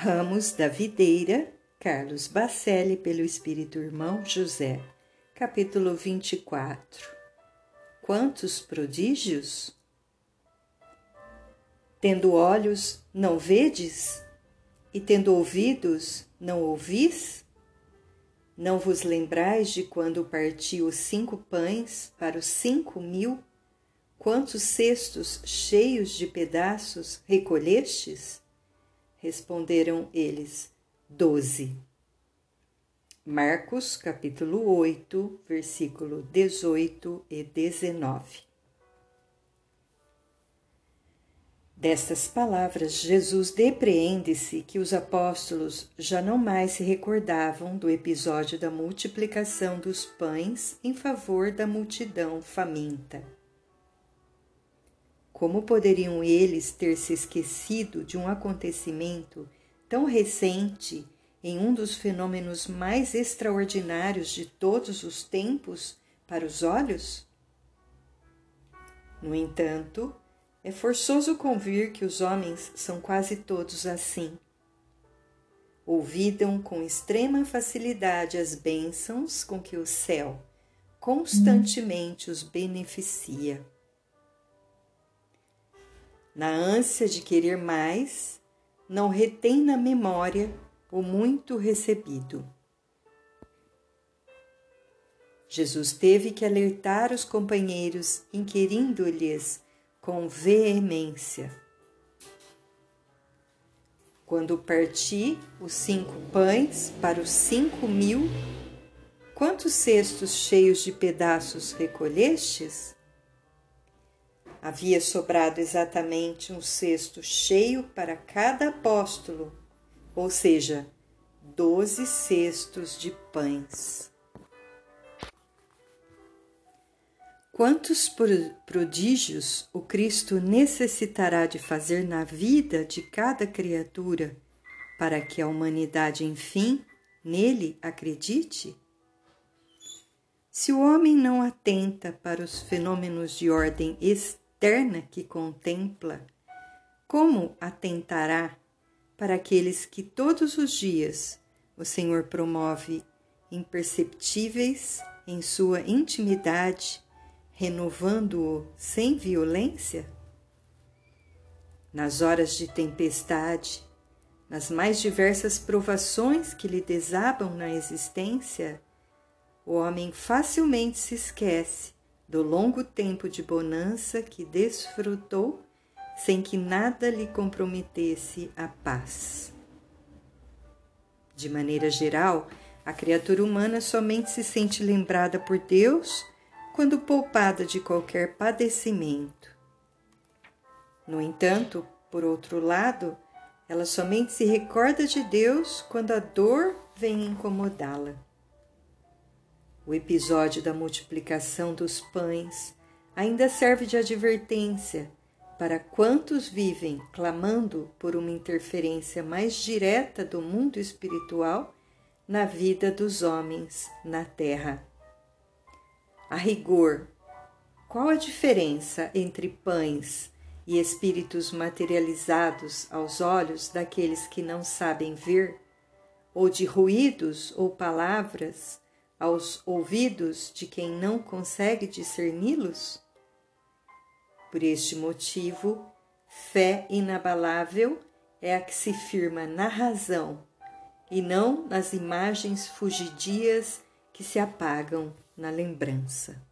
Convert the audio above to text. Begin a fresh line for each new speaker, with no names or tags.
Ramos da Videira, Carlos Bacelli, pelo Espírito Irmão José. Capítulo 24 Quantos prodígios? Tendo olhos, não vedes? E tendo ouvidos, não ouvis? Não vos lembrais de quando partiu os cinco pães para os cinco mil? Quantos cestos cheios de pedaços recolhestes? Responderam eles: Doze. Marcos, capítulo 8, versículo 18 e 19. Destas palavras, Jesus depreende-se que os apóstolos já não mais se recordavam do episódio da multiplicação dos pães em favor da multidão faminta. Como poderiam eles ter se esquecido de um acontecimento tão recente em um dos fenômenos mais extraordinários de todos os tempos para os olhos? No entanto, é forçoso convir que os homens são quase todos assim. Ouvidam com extrema facilidade as bênçãos com que o céu constantemente os beneficia na ânsia de querer mais, não retém na memória o muito recebido. Jesus teve que alertar os companheiros, inquirindo-lhes com veemência. Quando parti os cinco pães para os cinco mil, quantos cestos cheios de pedaços recolhestes? Havia sobrado exatamente um cesto cheio para cada apóstolo, ou seja, doze cestos de pães. Quantos prodígios o Cristo necessitará de fazer na vida de cada criatura para que a humanidade, enfim, nele acredite? Se o homem não atenta para os fenômenos de ordem externa, eterna que contempla, como atentará para aqueles que todos os dias o Senhor promove imperceptíveis em sua intimidade, renovando-o sem violência? Nas horas de tempestade, nas mais diversas provações que lhe desabam na existência, o homem facilmente se esquece do longo tempo de bonança que desfrutou sem que nada lhe comprometesse a paz. De maneira geral, a criatura humana somente se sente lembrada por Deus quando poupada de qualquer padecimento. No entanto, por outro lado, ela somente se recorda de Deus quando a dor vem incomodá-la. O episódio da multiplicação dos pães ainda serve de advertência para quantos vivem clamando por uma interferência mais direta do mundo espiritual na vida dos homens na terra. A rigor, qual a diferença entre pães e espíritos materializados aos olhos daqueles que não sabem ver, ou de ruídos ou palavras aos ouvidos de quem não consegue discerni-los? Por este motivo, fé inabalável é a que se firma na razão e não nas imagens fugidias que se apagam na lembrança.